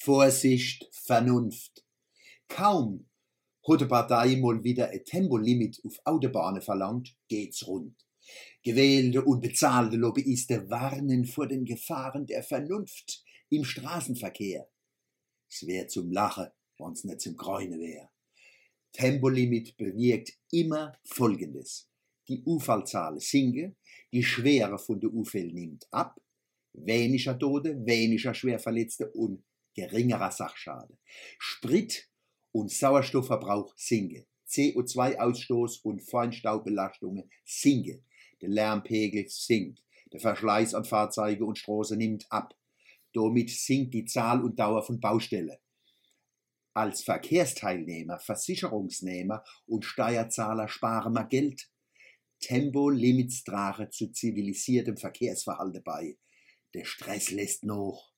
Vorsicht, Vernunft. Kaum hat die Partei mal wieder ein Tempolimit auf Autobahnen verlangt, geht's rund. Gewählte und bezahlte Lobbyisten warnen vor den Gefahren der Vernunft im Straßenverkehr. Es wär zum Lachen, wenn's nicht zum Gräune wär. Tempolimit bewirkt immer Folgendes. Die Unfallzahlen sinken, die Schwere von der Unfällen nimmt ab, weniger Tote, weniger Schwerverletzte und geringerer Sachschade. Sprit- und Sauerstoffverbrauch sinken. CO2-Ausstoß und Feinstaubbelastungen sinken. Der Lärmpegel sinkt. Der Verschleiß an Fahrzeuge und Straßen nimmt ab. Damit sinkt die Zahl und Dauer von Baustellen. Als Verkehrsteilnehmer, Versicherungsnehmer und Steuerzahler sparen wir Geld. Tempolimits tragen zu zivilisiertem Verkehrsverhalten bei. Der Stress lässt noch.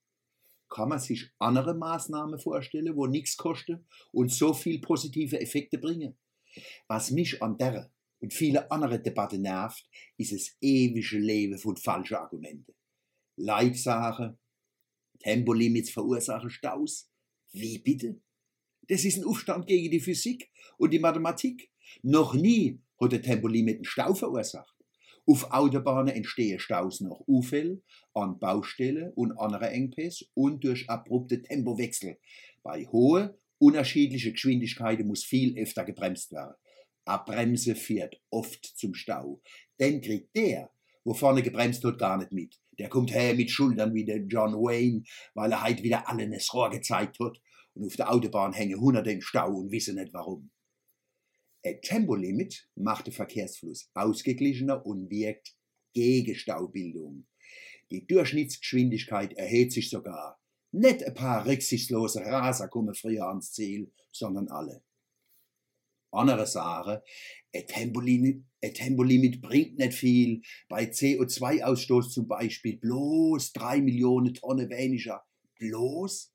Kann man sich andere Maßnahmen vorstellen, wo nichts kosten und so viel positive Effekte bringen? Was mich an der und viele andere Debatten nervt, ist das ewige Leben von falschen Argumenten. Leitsache, Tempolimits verursachen Staus. Wie bitte? Das ist ein Aufstand gegen die Physik und die Mathematik. Noch nie hat der Tempolimit einen Stau verursacht. Auf Autobahnen entstehen Staus nach Unfällen, an Baustellen und anderen Engpässen und durch abrupte Tempowechsel. Bei hohen, unterschiedlichen Geschwindigkeiten muss viel öfter gebremst werden. Abbremse führt oft zum Stau. Denn kriegt der, wo vorne gebremst wird, gar nicht mit. Der kommt her mit Schultern wie der John Wayne, weil er heute wieder allen das Rohr gezeigt hat. Und auf der Autobahn hängen Hunderte im Stau und wissen nicht warum. Tempolimit macht den Verkehrsfluss ausgeglichener und wirkt gegen Staubildung. Die Durchschnittsgeschwindigkeit erhöht sich sogar. Nicht ein paar rücksichtslose Raser kommen früher ans Ziel, sondern alle. Andere sagen, ein Tempolimit, ein Tempolimit bringt nicht viel. Bei CO2-Ausstoß zum Beispiel bloß drei Millionen Tonnen weniger. Bloß?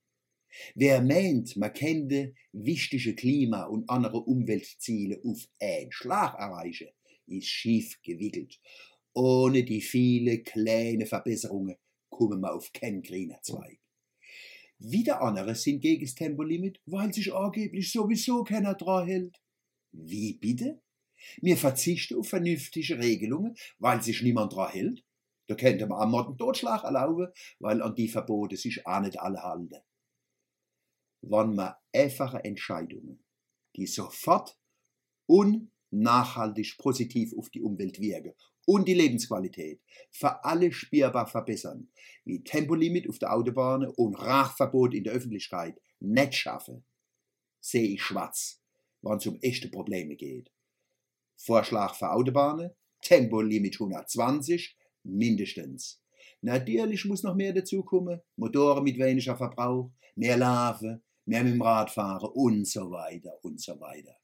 Wer meint, man könnte wichtige Klima- und andere Umweltziele auf einen Schlag erreichen, ist schief gewickelt. Ohne die viele kleine Verbesserungen kommen wir auf keinen grünen Zweig. Wieder andere sind gegen das Tempolimit, weil sich angeblich sowieso keiner dran hält. Wie bitte? Wir verzichten auf vernünftige Regelungen, weil sich niemand dran hält. Da könnte man am Mord Totschlag erlauben, weil an die Verbote sich auch nicht alle halten wann man einfache Entscheidungen, die sofort und nachhaltig positiv auf die Umwelt wirken und die Lebensqualität für alle spürbar verbessern, wie Tempolimit auf der Autobahn und Rachverbot in der Öffentlichkeit nicht schaffen, sehe ich schwarz, wann es um echte Probleme geht. Vorschlag für Autobahnen, Tempolimit 120, mindestens. Natürlich muss noch mehr dazukommen, Motoren mit weniger Verbrauch, mehr Larven, mehr mit dem Rad fahren und so weiter und so weiter.